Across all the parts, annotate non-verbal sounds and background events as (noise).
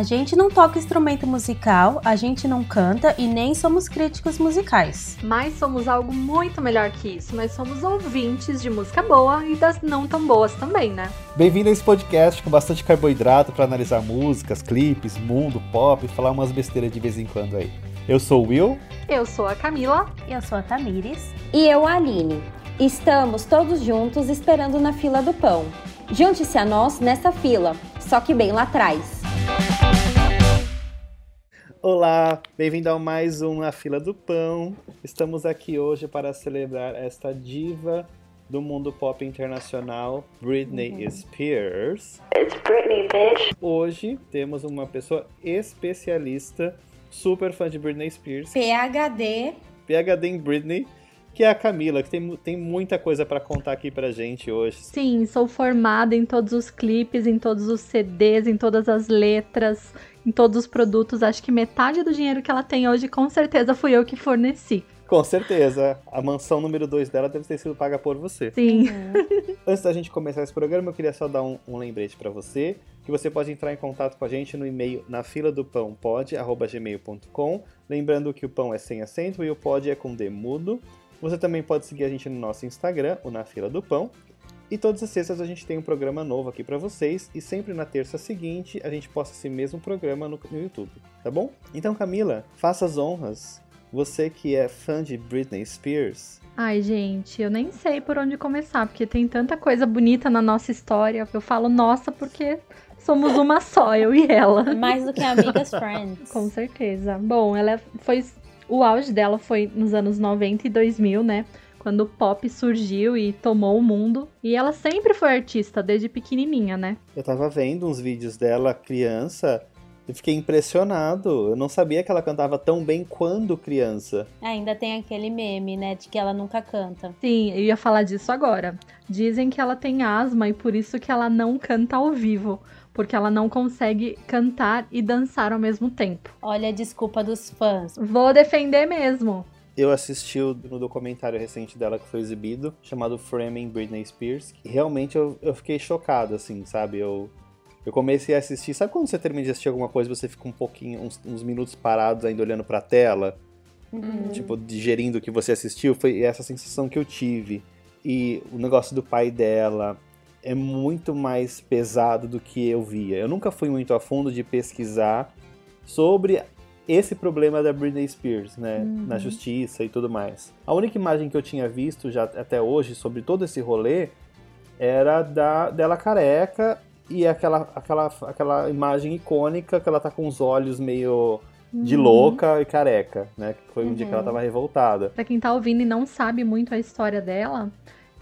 A gente não toca instrumento musical, a gente não canta e nem somos críticos musicais. Mas somos algo muito melhor que isso. Nós somos ouvintes de música boa e das não tão boas também, né? Bem-vindo a esse podcast com bastante carboidrato para analisar músicas, clipes, mundo, pop e falar umas besteiras de vez em quando aí. Eu sou o Will. Eu sou a Camila. Eu sou a Tamires. E eu, a Aline. Estamos todos juntos esperando na fila do pão. Junte-se a nós nessa fila, só que bem lá atrás. Olá, bem-vindo a mais um Na Fila do Pão. Estamos aqui hoje para celebrar esta diva do mundo pop internacional, Britney uhum. Spears. It's Britney, bitch. Hoje temos uma pessoa especialista, super fã de Britney Spears. PhD. PhD em Britney que é a Camila, que tem, tem muita coisa para contar aqui pra gente hoje. Sim, sou formada em todos os clipes, em todos os CDs, em todas as letras, em todos os produtos. Acho que metade do dinheiro que ela tem hoje, com certeza, fui eu que forneci. Com certeza. A mansão número 2 dela deve ter sido paga por você. Sim. Uhum. (laughs) Antes da gente começar esse programa, eu queria só dar um, um lembrete para você, que você pode entrar em contato com a gente no e-mail na fila do pão pod@gmail.com, lembrando que o pão é sem acento e o pod é com demudo. Você também pode seguir a gente no nosso Instagram, o Na Fila do Pão. E todas as sextas a gente tem um programa novo aqui para vocês e sempre na terça seguinte a gente posta esse mesmo programa no, no YouTube, tá bom? Então, Camila, faça as honras. Você que é fã de Britney Spears. Ai, gente, eu nem sei por onde começar, porque tem tanta coisa bonita na nossa história. Eu falo nossa porque somos uma só, eu e ela. Mais do que amigas friends. (laughs) Com certeza. Bom, ela foi o auge dela foi nos anos 90 e 2000, né? Quando o pop surgiu e tomou o mundo. E ela sempre foi artista, desde pequenininha, né? Eu tava vendo uns vídeos dela criança e fiquei impressionado. Eu não sabia que ela cantava tão bem quando criança. Ainda tem aquele meme, né, de que ela nunca canta. Sim, eu ia falar disso agora. Dizem que ela tem asma e por isso que ela não canta ao vivo porque ela não consegue cantar e dançar ao mesmo tempo. Olha a desculpa dos fãs. Vou defender mesmo. Eu assisti no documentário recente dela que foi exibido, chamado Framing Britney Spears, e realmente eu, eu fiquei chocado, assim, sabe? Eu, eu comecei a assistir. Sabe quando você termina de assistir alguma coisa você fica um pouquinho, uns, uns minutos parados ainda olhando pra tela? Uhum. Tipo, digerindo o que você assistiu? Foi essa sensação que eu tive. E o negócio do pai dela, é muito mais pesado do que eu via. Eu nunca fui muito a fundo de pesquisar sobre esse problema da Britney Spears, né, uhum. na justiça e tudo mais. A única imagem que eu tinha visto já até hoje sobre todo esse rolê era da dela careca e aquela aquela aquela imagem icônica que ela tá com os olhos meio de uhum. louca e careca, né? Que foi um uhum. dia que ela uhum. tava revoltada. Pra quem tá ouvindo e não sabe muito a história dela,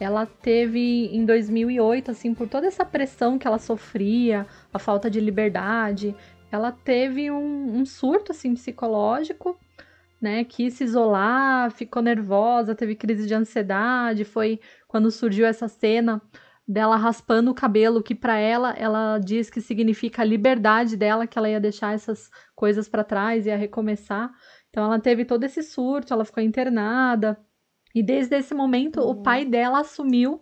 ela teve em 2008, assim, por toda essa pressão que ela sofria, a falta de liberdade, ela teve um, um surto, assim, psicológico, né? Quis se isolar, ficou nervosa, teve crise de ansiedade. Foi quando surgiu essa cena dela raspando o cabelo, que para ela, ela diz que significa a liberdade dela, que ela ia deixar essas coisas para trás, ia recomeçar. Então ela teve todo esse surto, ela ficou internada. E desde esse momento, uhum. o pai dela assumiu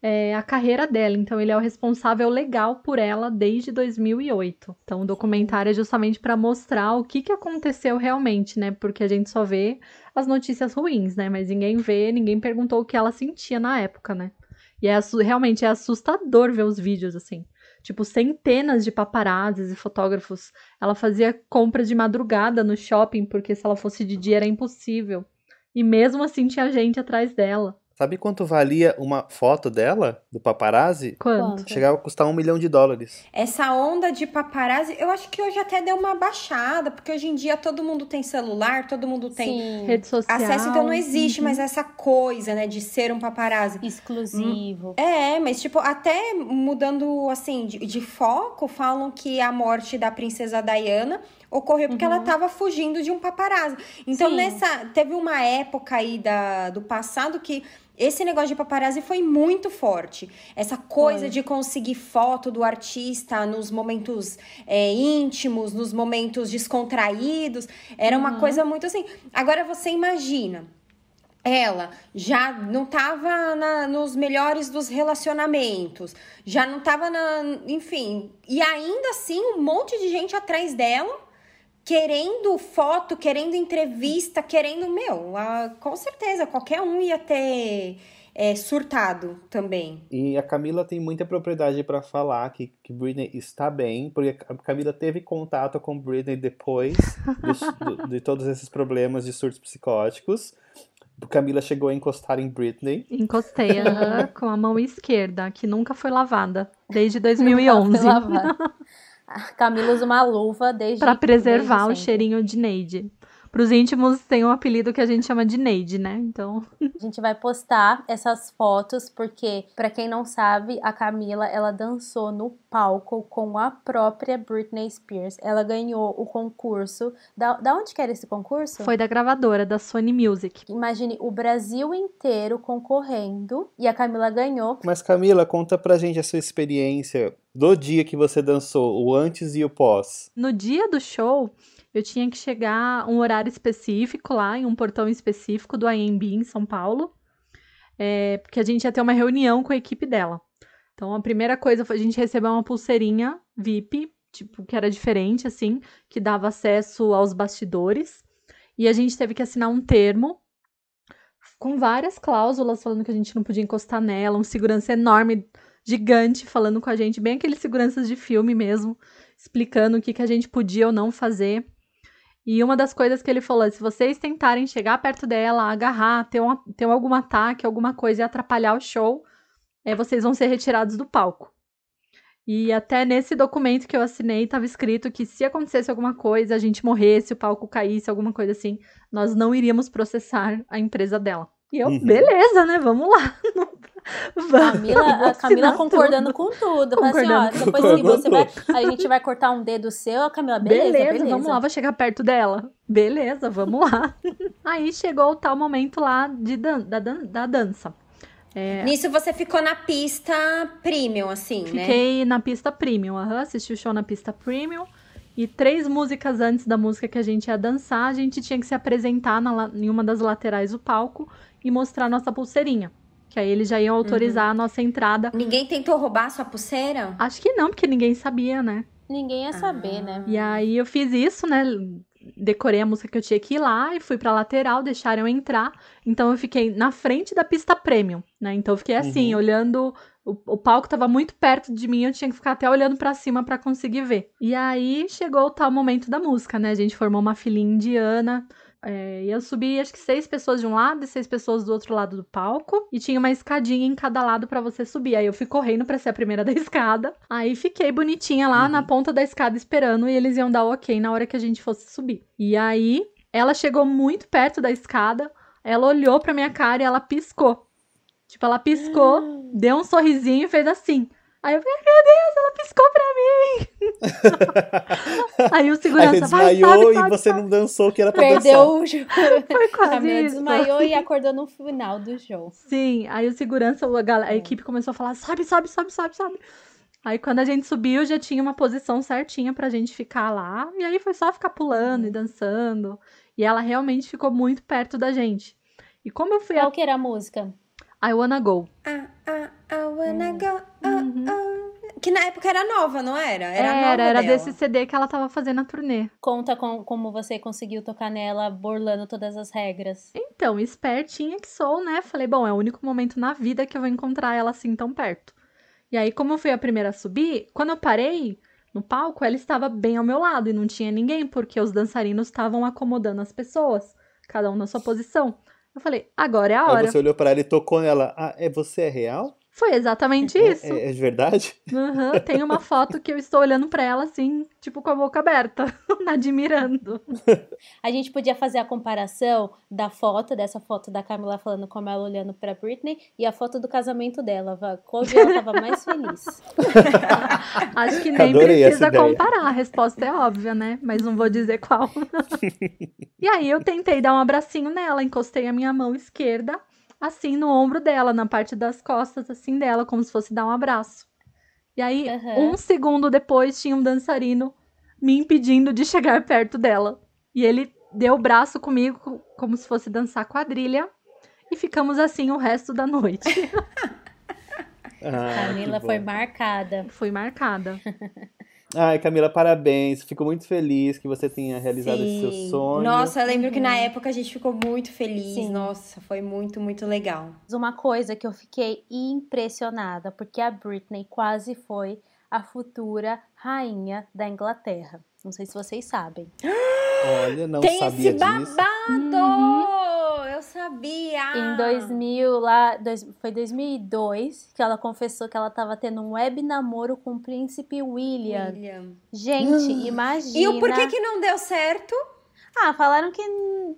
é, a carreira dela. Então, ele é o responsável legal por ela desde 2008. Então, o documentário é justamente para mostrar o que, que aconteceu realmente, né? Porque a gente só vê as notícias ruins, né? Mas ninguém vê, ninguém perguntou o que ela sentia na época, né? E é, realmente é assustador ver os vídeos assim. Tipo, centenas de paparazzis e fotógrafos. Ela fazia compra de madrugada no shopping, porque se ela fosse de dia era impossível. E mesmo assim tinha gente atrás dela. Sabe quanto valia uma foto dela, do paparazzi? Quanto? Chegava a custar um milhão de dólares. Essa onda de paparazzi, eu acho que hoje até deu uma baixada, porque hoje em dia todo mundo tem celular, todo mundo tem Sim. rede social. Acesso, então não existe uhum. mais essa coisa, né, de ser um paparazzi. Exclusivo. É, mas tipo, até mudando, assim, de, de foco, falam que a morte da princesa Diana ocorreu porque uhum. ela estava fugindo de um paparazzo. Então, Sim. nessa. Teve uma época aí da, do passado que esse negócio de paparazzi foi muito forte. Essa coisa foi. de conseguir foto do artista nos momentos é, íntimos, nos momentos descontraídos. Era uhum. uma coisa muito assim. Agora você imagina ela já não estava nos melhores dos relacionamentos, já não estava na. Enfim. E ainda assim, um monte de gente atrás dela, querendo foto, querendo entrevista, querendo. Meu, a, com certeza, qualquer um ia ter. É, surtado também. E a Camila tem muita propriedade para falar que, que Britney está bem, porque a Camila teve contato com Britney depois (laughs) de, de todos esses problemas de surtos psicóticos. Camila chegou a encostar em Britney. Encostei, (laughs) uh, com a mão esquerda, que nunca foi lavada, desde 2011. (laughs) Camila usa uma luva desde Para preservar desde o cheirinho de Neide. Para os íntimos tem um apelido que a gente chama de Neide, né? Então. A gente vai postar essas fotos porque, para quem não sabe, a Camila ela dançou no palco com a própria Britney Spears. Ela ganhou o concurso. Da, da onde que era esse concurso? Foi da gravadora, da Sony Music. Imagine o Brasil inteiro concorrendo e a Camila ganhou. Mas Camila, conta pra gente a sua experiência do dia que você dançou, o antes e o pós. No dia do show, eu tinha que chegar um horário específico lá, em um portão específico do IMB em São Paulo, é, porque a gente ia ter uma reunião com a equipe dela. Então, a primeira coisa foi a gente receber uma pulseirinha VIP, tipo, que era diferente, assim, que dava acesso aos bastidores. E a gente teve que assinar um termo com várias cláusulas falando que a gente não podia encostar nela, um segurança enorme, gigante, falando com a gente, bem aqueles seguranças de filme mesmo, explicando o que, que a gente podia ou não fazer. E uma das coisas que ele falou, se vocês tentarem chegar perto dela, agarrar, ter, um, ter algum ataque, alguma coisa e atrapalhar o show, é, vocês vão ser retirados do palco. E até nesse documento que eu assinei estava escrito que se acontecesse alguma coisa, a gente morresse, o palco caísse, alguma coisa assim, nós não iríamos processar a empresa dela. E eu, uhum. beleza, né? Vamos lá. (laughs) Vamos, Camila, (laughs) a Camila concordando tudo. com tudo. Concordando assim, ó, depois que você vai, a gente vai cortar um dedo seu, a Camila, beleza, beleza, beleza. vamos lá, vou chegar perto dela. Beleza, vamos lá. (laughs) Aí chegou o tal momento lá de dan da, dan da dança. É... Nisso você ficou na pista premium, assim, Fiquei né? Fiquei na pista premium, uhum, assisti o show na pista premium. E três músicas antes da música que a gente ia dançar, a gente tinha que se apresentar na, em uma das laterais do palco e mostrar nossa pulseirinha. Que aí eles já iam autorizar uhum. a nossa entrada. Ninguém tentou roubar sua pulseira? Acho que não, porque ninguém sabia, né? Ninguém ia saber, ah. né? E aí eu fiz isso, né? Decorei a música que eu tinha que ir lá e fui pra lateral, deixaram eu entrar. Então eu fiquei na frente da pista premium, né? Então eu fiquei assim, uhum. olhando o, o, palco tava muito perto de mim, eu tinha que ficar até olhando para cima para conseguir ver. E aí chegou o tal momento da música, né? A gente formou uma filinha indiana. É, eu subi acho que seis pessoas de um lado e seis pessoas do outro lado do palco. E tinha uma escadinha em cada lado para você subir. Aí eu fui correndo para ser a primeira (laughs) da escada. Aí fiquei bonitinha lá uhum. na ponta da escada esperando e eles iam dar o ok na hora que a gente fosse subir. E aí ela chegou muito perto da escada. Ela olhou pra minha cara e ela piscou. Tipo, ela piscou, (gasps) deu um sorrisinho e fez assim. Aí eu falei, meu Deus, ela piscou pra mim. (laughs) Aí o segurança Aí desmaiou e você não dançou que era pra Perdeu dançar. o jogo. Foi quase a isso. desmaiou e acordou no final do show. Sim, aí o segurança, a, a equipe começou a falar, sobe, sobe, sobe, sobe, sobe. Aí quando a gente subiu, já tinha uma posição certinha pra gente ficar lá. E aí foi só ficar pulando e dançando. E ela realmente ficou muito perto da gente. E como eu fui... Qual a... que era a música? I Wanna Go. Ah, ah, I Wanna Go. Oh, uhum. oh. Que na época era nova, não era? Era, era, nova era desse CD que ela tava fazendo a turnê. Conta com, como você conseguiu tocar nela, burlando todas as regras. Então, espertinha que sou, né? Falei, bom, é o único momento na vida que eu vou encontrar ela assim tão perto. E aí, como eu fui a primeira a subir, quando eu parei no palco, ela estava bem ao meu lado e não tinha ninguém, porque os dançarinos estavam acomodando as pessoas, cada um na sua posição. Eu falei, agora é a hora. Aí você olhou para ela e tocou nela. Ah, é você é real? Foi exatamente isso. É, é, de verdade? Uhum, (laughs) tem uma foto que eu estou olhando para ela assim, tipo com a boca aberta, (laughs) admirando. A gente podia fazer a comparação da foto, dessa foto da Camila falando como ela olhando para Britney e a foto do casamento dela. Qual dia ela estava mais feliz? (laughs) Acho que nem Adorei precisa comparar, a resposta é óbvia, né? Mas não vou dizer qual. e aí eu tentei dar um abracinho nela, encostei a minha mão esquerda assim no ombro dela, na parte das costas, assim dela, como se fosse dar um abraço. E aí, uhum. um segundo depois, tinha um dançarino me impedindo de chegar perto dela. E ele deu o braço comigo, como se fosse dançar quadrilha. E ficamos assim o resto da noite. (laughs) Ah, Camila foi marcada. Fui marcada. (laughs) Ai, Camila, parabéns. Fico muito feliz que você tenha realizado esse seu Sim. sonho. Nossa, eu lembro que na época a gente ficou muito feliz. Sim. Nossa, foi muito, muito legal. Uma coisa que eu fiquei impressionada, porque a Britney quase foi a futura rainha da Inglaterra. Não sei se vocês sabem. (gasps) Olha, não Tem sabia esse disso. babado! Eu sabia! Em 2000, lá, dois, foi 2002, que ela confessou que ela estava tendo um web namoro com o príncipe William. William. Gente, (gasps) imagina. E o porquê que não deu certo? Ah, falaram que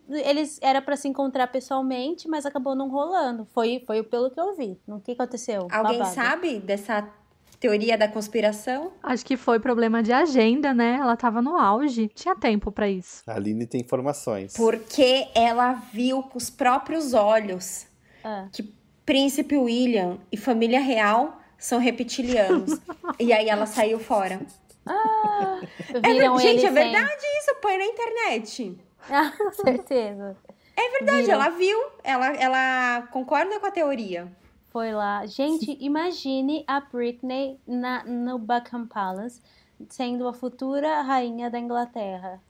eles era pra se encontrar pessoalmente, mas acabou não rolando. Foi, foi pelo que eu vi. O que aconteceu? Alguém Babado. sabe dessa teoria da conspiração? Acho que foi problema de agenda, né? Ela tava no auge. Tinha tempo pra isso. A Aline tem informações. Porque ela viu com os próprios olhos Ah. que Príncipe William e família real são reptilianos. (laughs) e aí ela saiu fora. É ver- Viram ele Gente, é sem- verdade isso, põe na internet. Ah, (laughs) com certeza. É verdade, Viram. ela viu, ela, ela concorda com a teoria. Foi lá. Gente, imagine a Britney na, no Buckingham Palace sendo a futura rainha da Inglaterra.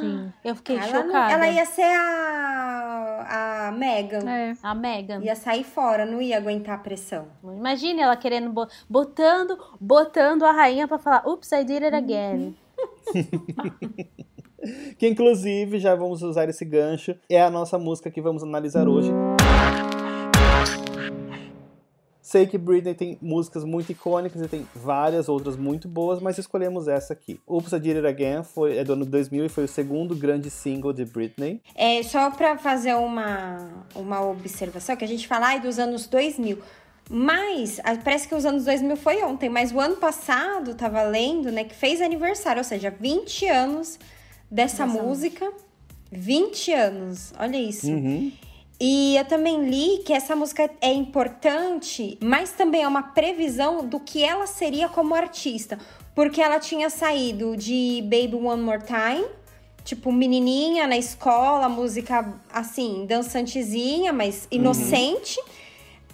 Sim. Eu fiquei Ela, não- chocada. ela ia ser a, a Meghan. É. A Meghan. Ia sair fora, não ia aguentar a pressão. Imagine ela querendo bo- botando, botando a rainha pra falar, "Oops, I did it again". (laughs) Que inclusive, já vamos usar esse gancho, é a nossa música que vamos analisar hoje. Sei que Britney tem músicas muito icônicas e tem várias outras muito boas, mas escolhemos essa aqui. Oops, I Did It Again foi, é do ano 2000 e foi o segundo grande single de Britney. É só pra fazer uma, uma observação, que a gente fala ai, dos anos 2000. Mas, parece que os anos 2000 foi ontem, mas o ano passado, tava lendo, né, que fez aniversário, ou seja, 20 anos dessa Dessa música. 20 anos, olha isso. Uhum. E eu também li que essa música é importante, mas também é uma previsão do que ela seria como artista. Porque ela tinha saído de Baby One More Time, tipo, menininha na escola, música assim, dançantezinha, mas inocente.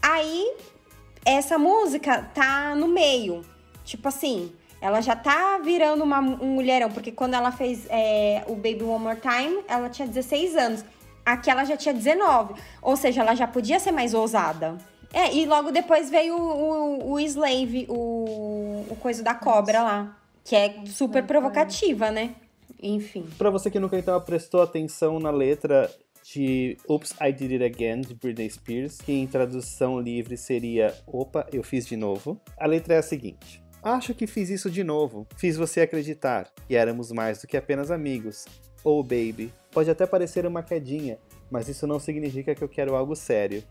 Aí, essa música tá no meio. Tipo assim, ela já tá virando uma, um mulherão, porque quando ela fez é, o Baby One More Time, ela tinha 16 anos. Aqui ela já tinha 19. Ou seja, ela já podia ser mais ousada. É, e logo depois veio o, o, o Slave, o, o coisa da cobra lá. Que é super provocativa, né? Enfim. Pra você que nunca então prestou atenção na letra de Oops, I Did It Again, de Britney Spears, que em tradução livre seria Opa, eu fiz de novo. A letra é a seguinte. Acho que fiz isso de novo. Fiz você acreditar que éramos mais do que apenas amigos. Oh, baby, pode até parecer uma quedinha, mas isso não significa que eu quero algo sério.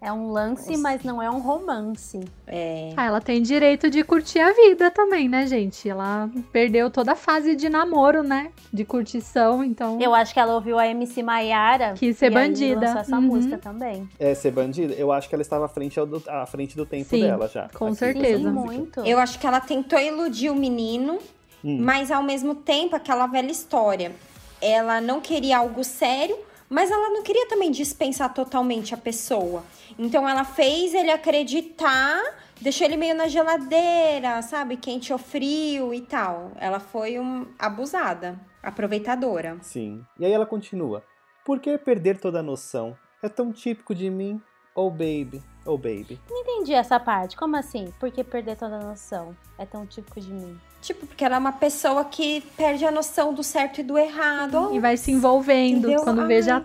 É um lance, mas não é um romance. É. Ah, ela tem direito de curtir a vida também, né, gente? Ela perdeu toda a fase de namoro, né? De curtição, então. Eu acho que ela ouviu a MC Maiara Quis ser e aí bandida. lançou essa Uhum. música também. É ser bandida? Eu acho que ela estava à frente, ao do, à frente do tempo Sim, dela já. com aqui, certeza. Sim, muito. Eu acho que ela tentou iludir o menino, Hum. mas ao mesmo tempo, aquela velha história. Ela não queria algo sério, mas ela não queria também dispensar totalmente a pessoa. Então ela fez ele acreditar, deixou ele meio na geladeira, sabe? Quente ou frio e tal. Ela foi um abusada, aproveitadora. Sim. E aí ela continua. Por que perder toda a noção? É tão típico de mim. Oh baby, oh baby. Não entendi essa parte. Como assim? Por que perder toda a noção? É tão típico de mim. Tipo, porque ela é uma pessoa que perde a noção do certo e do errado. E vai se envolvendo. Entendeu? Quando Ai. vê, já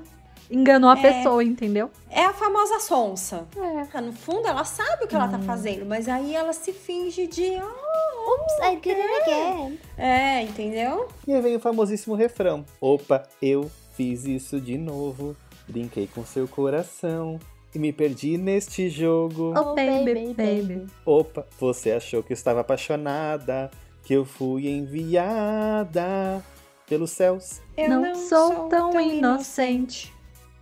enganou a É. pessoa, entendeu? É a famosa sonsa. É. No fundo, ela sabe o que ela tá fazendo, mas aí ela se finge de. "Ah, Oops, I did it again. É, entendeu? E aí vem o famosíssimo refrão. Opa, eu fiz isso de novo. Brinquei com seu coração. E me perdi neste jogo. Oh, baby, baby. Opa, você achou que eu estava apaixonada. Que eu fui enviada pelos céus. Eu Não sou tão inocente.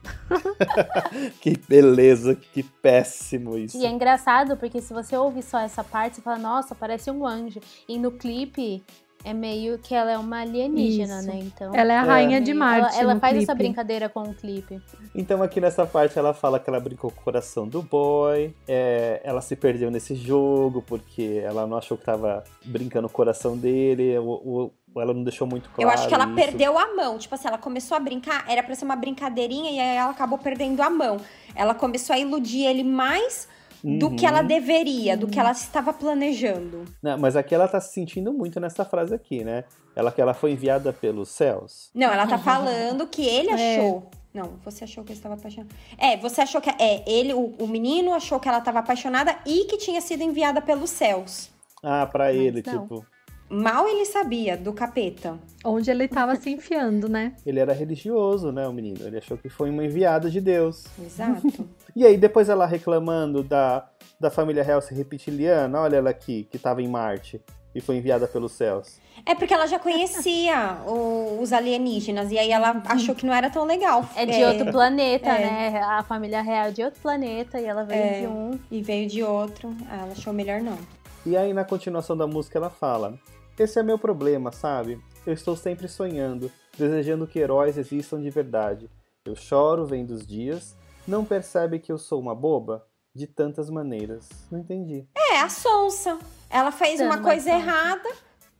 (laughs) Que beleza, que péssimo isso. E é engraçado porque se você ouve só essa parte, você fala, nossa, parece um anjo. E no clipe É meio que ela é uma alienígena, Isso. né? Então. Ela é a É. rainha de Ela, Marte. ela no faz clipe. essa brincadeira com o clipe. Então aqui nessa parte ela fala que ela brincou com o coração do boy, é, ela se perdeu nesse jogo porque ela não achou que tava brincando com o coração dele, o, o- ela não deixou muito claro Eu acho que ela isso. perdeu a mão. Tipo assim, ela começou a brincar, era pra ser uma brincadeirinha e aí ela acabou perdendo a mão. Ela começou a iludir ele mais do Uhum. que ela deveria, do que ela estava planejando. Não, mas aqui ela tá se sentindo muito nessa frase aqui, né? Ela que ela foi enviada pelos céus. Não, ela tá falando que ele É. achou. Não, você achou que ele estava apaixonado. É, você achou que. É, ele, o, o menino achou que ela estava apaixonada e que tinha sido enviada pelos céus. Ah, pra ele, não. tipo, Mal ele sabia do capeta. Onde ele tava se enfiando, né? (laughs) ele era religioso, né, o menino. Ele achou que foi uma enviada de Deus. Exato. (laughs) E aí, depois ela reclamando da, da família real se reptiliana, olha ela aqui, que tava em Marte e foi enviada pelos céus. é porque ela já conhecia o- os alienígenas. E aí ela achou que não era tão legal. É de outro planeta, é. né? A família real é de outro planeta e ela veio É. de um. E veio de outro. Ela achou melhor não. E aí, na continuação da música, ela fala: Esse é meu problema, sabe? Eu estou sempre sonhando, desejando que heróis existam de verdade. Eu choro vendo os dias, não percebe que eu sou uma boba? De tantas maneiras. Não entendi. É, a sonsa. Ela fez Dando uma uma coisa sonsa. errada,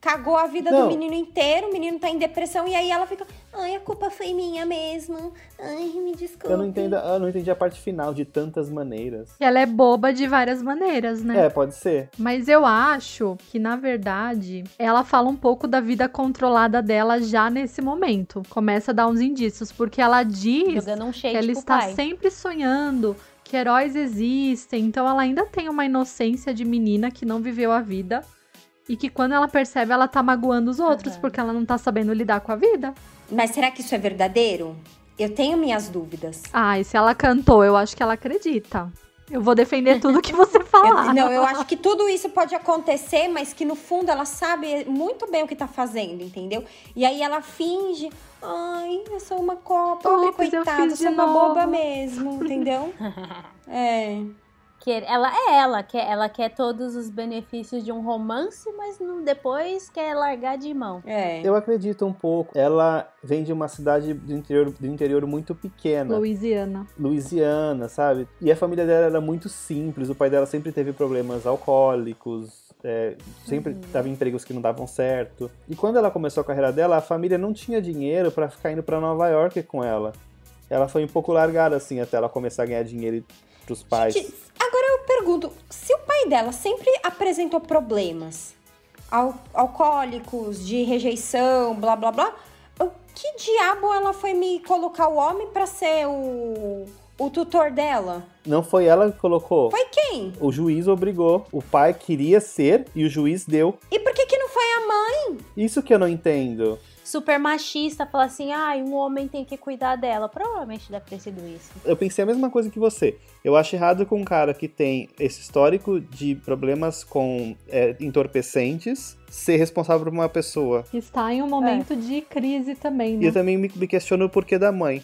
cagou a vida Não. do menino inteiro, o menino tá em depressão, e aí ela fica, ai, a culpa foi minha mesmo. Ai, me desculpe. Eu não, entendo, eu não entendi a parte final, de tantas maneiras. Ela é boba de várias maneiras, né? É, pode ser. Mas eu acho que, na verdade, ela fala um pouco da vida controlada dela já nesse momento. Começa a dar uns indícios, porque ela diz um que ela está pai. sempre sonhando que heróis existem. Então ela ainda tem uma inocência de menina que não viveu a vida. E que quando ela percebe, ela tá magoando os outros, Aham. porque ela não tá sabendo lidar com a vida. Mas será que isso é verdadeiro? Eu tenho minhas dúvidas. Ah, e se ela cantou, eu acho que ela acredita. Eu vou defender tudo que você (laughs) falar. Eu- não, eu acho que tudo isso pode acontecer, mas que no fundo ela sabe muito bem o que tá fazendo, entendeu? E aí ela finge, ai, eu sou uma co- pobre Ops, coitada, eu sou uma novo." boba mesmo, entendeu? (laughs) é. Que ela é ela, quer, ela quer todos os benefícios de um romance, mas não- depois quer largar de mão. É. Eu acredito um pouco. Ela vem de uma cidade do interior, do interior muito pequena. Louisiana. Louisiana, sabe? E a família dela era muito simples. O pai dela sempre teve problemas alcoólicos, é, sempre tava em empregos que não davam certo. E quando ela começou a carreira dela, a família não tinha dinheiro pra ficar indo pra Nova York com ela. Ela foi um pouco largada assim até ela começar a ganhar dinheiro pros pais. Gente, agora eu pergunto, se o pai dela sempre apresentou problemas al- alcoólicos, de rejeição, blá blá blá, o que diabo ela foi me colocar o homem pra ser o, o tutor dela? Não foi ela que colocou. Foi quem? O juiz obrigou. O pai queria ser e o juiz deu. E por que que não foi a mãe? Isso que eu não entendo. Super machista, fala assim, ai, um homem tem que cuidar dela. Provavelmente deve ter sido isso. Eu pensei a mesma coisa que você. Eu acho errado com um cara que tem esse histórico de problemas com é, entorpecentes ser responsável por uma pessoa. Que está em um momento de crise também, E né? eu também me, me questiono o porquê da mãe.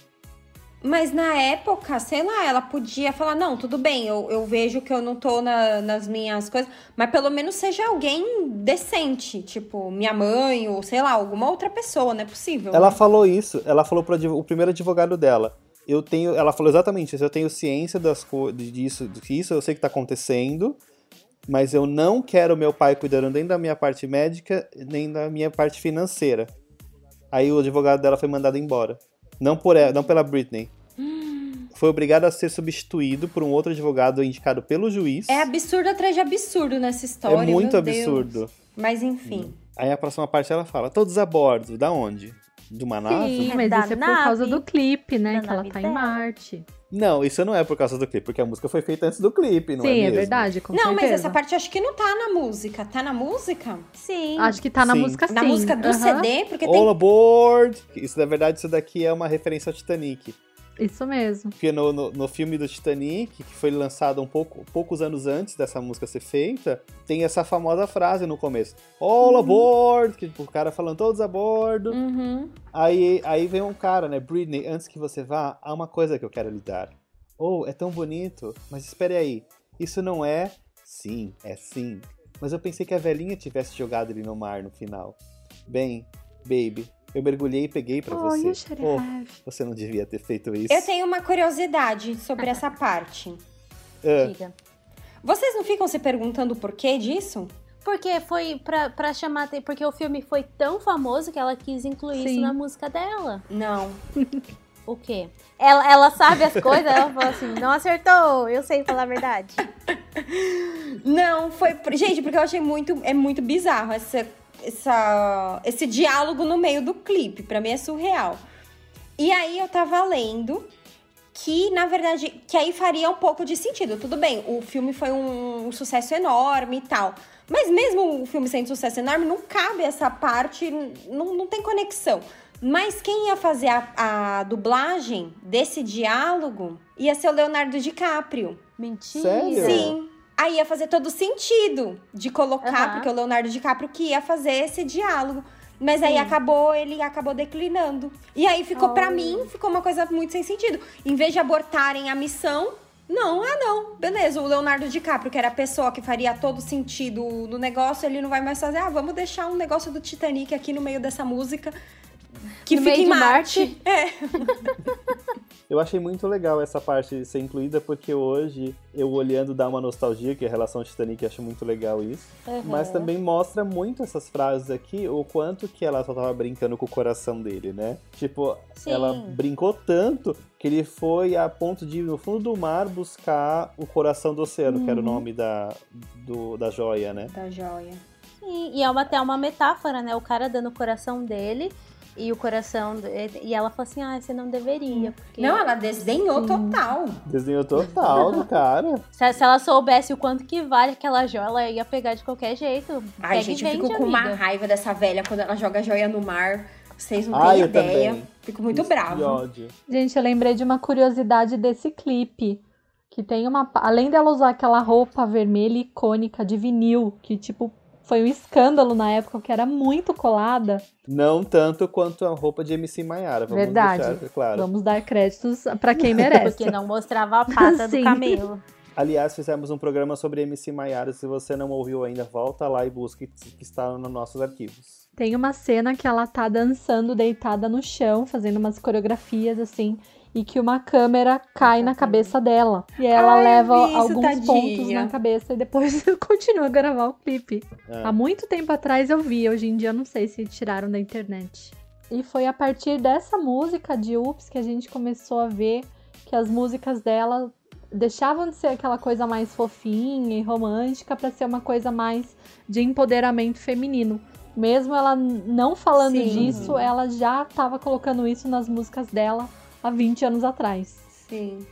Mas na época, sei lá, ela podia falar, não, tudo bem, eu, eu vejo que eu não tô na- nas minhas coisas, mas pelo menos seja alguém decente, tipo, minha mãe, ou sei lá, alguma outra pessoa, não é possível. Ela né? falou isso, ela falou pro adv- o primeiro advogado dela. Eu tenho, ela falou exatamente isso, eu tenho ciência das disso, disso, eu sei que tá acontecendo, mas eu não quero meu pai cuidando nem da minha parte médica, nem da minha parte financeira. Aí o advogado dela foi mandado embora. Não por ela, não pela Britney. Foi obrigado a ser substituído por um outro advogado indicado pelo juiz. É absurdo atrás de absurdo nessa história. É muito meu Deus. absurdo. Mas enfim. Aí a próxima parte ela fala: todos a bordo. Da onde? De uma nave? Sim, É mas da isso é por nave, causa do clipe, né? da Que ela tá em dela. Marte. Não, isso não é por causa do clipe, porque a música foi feita antes do clipe, não Sim, é é, mesmo? verdade, com não, mas certeza. essa parte acho que não tá na música. Tá na música? Sim. Acho que tá na Sim. música sim. Na música do CD, porque tem. All aboard! Isso, na verdade, isso daqui é uma referência ao Titanic. Isso mesmo. Porque no, no, no filme do Titanic, que foi lançado um pouco, poucos anos antes dessa música ser feita, tem essa famosa frase no começo. All aboard! Que, tipo, o cara falando todos a bordo. Uhum. Aí, aí vem um cara, né? Britney, antes que você vá, há uma coisa que eu quero lhe dar. Oh, é tão bonito. Mas espere aí. Isso não é. Sim, é sim. Mas eu pensei que a velhinha tivesse jogado ele no mar no final. Bem, baby, eu mergulhei e peguei pra Oh, você. Oh, você não devia ter feito isso. Eu tenho uma curiosidade sobre essa (laughs) parte. Ah, Diga. Vocês não ficam se perguntando o porquê disso? Porque foi pra, pra chamar. Porque o filme foi tão famoso que ela quis incluir Sim. isso na música dela. Não. O quê? Ela, ela sabe as coisas, ela falou assim: não acertou, eu sei falar a verdade. (laughs) Não, foi. Gente, porque eu achei muito. É muito bizarro essa, essa, esse diálogo no meio do clipe. Pra mim é surreal. E aí eu tava lendo que, na verdade, que aí faria um pouco de sentido. Tudo bem, o filme foi um, um sucesso enorme e tal. Mas mesmo o filme sendo sucesso enorme, não cabe essa parte, não, não tem conexão. Mas quem ia fazer a, a dublagem desse diálogo ia ser o Leonardo DiCaprio. Mentira. Sério? Sim. Aí ia fazer todo sentido de colocar, Aham. porque o Leonardo DiCaprio que ia fazer esse diálogo. Mas aí Sim. acabou, ele acabou declinando. E aí ficou, pra Oh. mim, ficou uma coisa muito sem sentido. Em vez de abortarem a missão, não, ah não, beleza, o Leonardo DiCaprio, que era a pessoa que faria todo sentido no negócio, ele não vai mais fazer, ah, vamos deixar um negócio do Titanic aqui no meio dessa música. Que No fica meio em de Marte. É. (laughs) Eu achei muito legal essa parte ser incluída, porque hoje, eu olhando dá uma nostalgia, que a relação Titanic acho muito legal isso. Uhum. Mas também mostra muito essas frases aqui, o quanto que ela só tava brincando com o coração dele, né? Tipo, Sim. ela brincou tanto que ele foi a ponto de ir no fundo do mar buscar o coração do oceano, que era o Uhum. nome da, do, da joia, né? Da joia. Sim, e é uma, até uma metáfora, né? O cara dando o coração dele e o coração. E ela falou assim: ah, você não deveria. Porque Não, ela desdenhou total. Desenho total do cara. se, se ela soubesse o quanto que vale aquela joia, ela ia pegar de qualquer jeito. Ai, Pega gente, eu vende, fico com uma amiga. raiva dessa velha quando ela joga joia no mar. Vocês não Ah, têm eu ideia. também. Fico muito Isso, ódio. Gente, eu lembrei de uma curiosidade desse clipe. Que tem uma. Além dela usar aquela roupa vermelha icônica de vinil, que, tipo, foi um escândalo na época, que era muito colada. Não tanto quanto a roupa de MC Maiara, vamos Verdade. deixar claro. Vamos dar créditos pra quem merece. Porque não mostrava a pata do Sim. camelo. Aliás, fizemos um programa sobre MC Maiara. Se você não ouviu ainda, volta lá e busque, que está nos nossos arquivos. Tem uma cena que ela tá dançando deitada no chão, fazendo umas coreografias assim, e que uma câmera cai na cabeça dela. E ela Ai, leva isso, alguns tadinha. pontos na cabeça e depois (laughs) continua a gravar o clipe. É. Há muito tempo atrás eu vi, hoje em dia eu não sei se tiraram da internet. E foi a partir dessa música de Ups que a gente começou a ver que as músicas dela deixavam de ser aquela coisa mais fofinha e romântica para ser uma coisa mais de empoderamento feminino. Mesmo ela não falando Sim. disso, ela já estava colocando isso nas músicas dela há 20 anos atrás. Sim.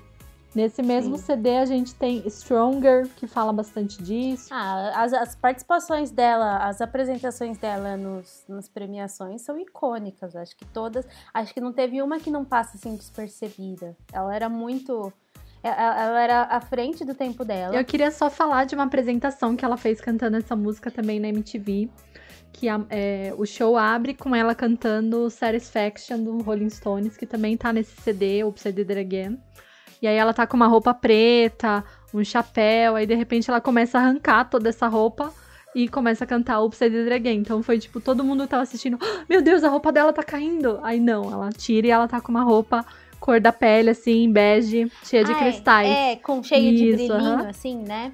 Nesse mesmo Sim. CD a gente tem Stronger, que fala bastante disso. Ah, as, as participações dela, as apresentações dela nos, nas premiações são icônicas. Acho que todas. Acho que não teve uma que não passa assim despercebida. Ela era muito. é, Ela, ela era à frente do tempo dela. Eu queria só falar de uma apresentação que ela fez cantando essa música também na MTV. Que a- é, o show abre com ela cantando Satisfaction do Rolling Stones, que também tá nesse CD, o Did It Again. E aí ela tá com uma roupa preta, um chapéu, aí de repente ela começa a arrancar toda essa roupa e começa a cantar It Again. Então foi tipo, todo mundo tava assistindo, "Ah, meu Deus, a roupa dela tá caindo. Aí não, ela tira e ela tá com uma roupa cor da pele, assim, bege, cheia de Ah, é, cristais. É, com cheio de Isso, brilhinho, aham. assim, né?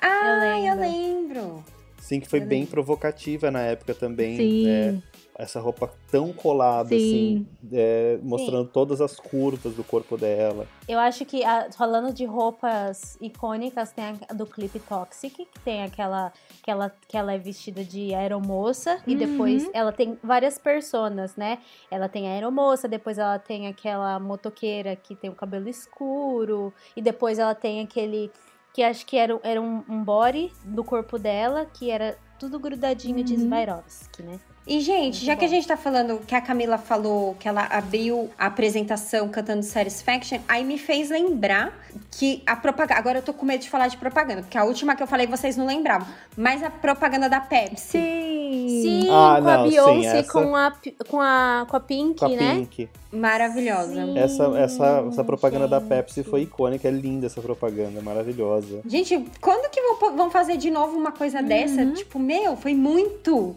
Ah, eu lembro. lembro. Sim, que foi Eu bem lembro. provocativa na época também. Sim. né? Essa roupa tão colada, Sim. assim, é, mostrando todas as curvas do corpo dela. Eu acho que, a- falando de roupas icônicas, tem a do clipe Toxic, que tem aquela que ela, que ela é vestida de aeromoça, e Uhum. depois ela tem várias personas, né? Ela tem a aeromoça, depois ela tem aquela motoqueira que tem o cabelo escuro, e depois ela tem aquele que acho que era, era um, um body do corpo dela, que era tudo grudadinho de Uhum. Swarovski, né? E, gente, Muito já que a bom. gente tá falando que a Camila falou que ela abriu a apresentação cantando Satisfaction, aí me fez lembrar que a propaganda. Agora eu tô com medo de falar de propaganda, porque a última que eu falei vocês não lembravam. Mas a propaganda da Pepsi. Sim. Sim, Ah, com a não, sim, Beyoncé, essa- com, a, com, a, com a Pink, Com a né? Pink. Maravilhosa. Sim. Essa, essa, essa propaganda da gente. Pepsi foi icônica, é linda essa propaganda, maravilhosa. Gente, quando que vão, vão fazer de novo uma coisa dessa? Tipo, meu, foi muito.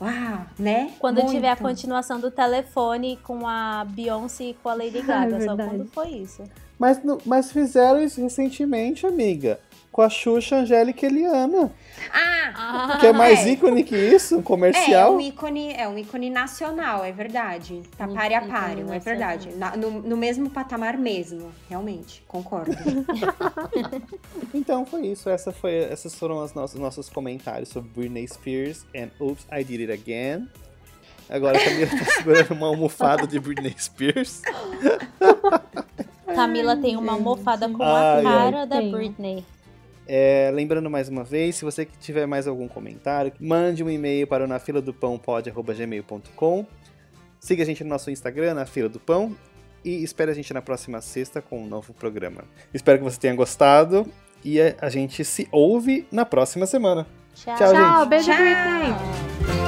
Ah, né? Quando Muito. tiver a continuação do telefone com a Beyoncé e com a Lady (laughs) Gaga. Só verdade. quando foi isso. Mas, mas fizeram isso recentemente, amiga. Com a Xuxa, Angélica e Eliana. Ah, Que é mais é. ícone que isso, um é, é comercial. um ícone, é um ícone nacional, é verdade. Tá Um pare a páreo, é verdade. Na- no, no mesmo patamar mesmo, realmente, concordo. (laughs) Então foi isso. Essa foi, essas foram os nossos, nossos comentários sobre Britney Spears and Oops, I Did It Again. Agora a Camila tá segurando uma almofada de Britney Spears. Camila tem uma almofada com Ai, a cara ai. da Tenho. Britney. É, lembrando mais uma vez, se você tiver mais algum comentário, mande um e-mail para o nafiladopãopod.gmail.com Siga a gente no nosso Instagram, na Fila do Pão, e espere a gente na próxima sexta com um novo programa. Espero que você tenha gostado e a gente se ouve na próxima semana. Tchau. Tchau, gente. Beijo, Tchau.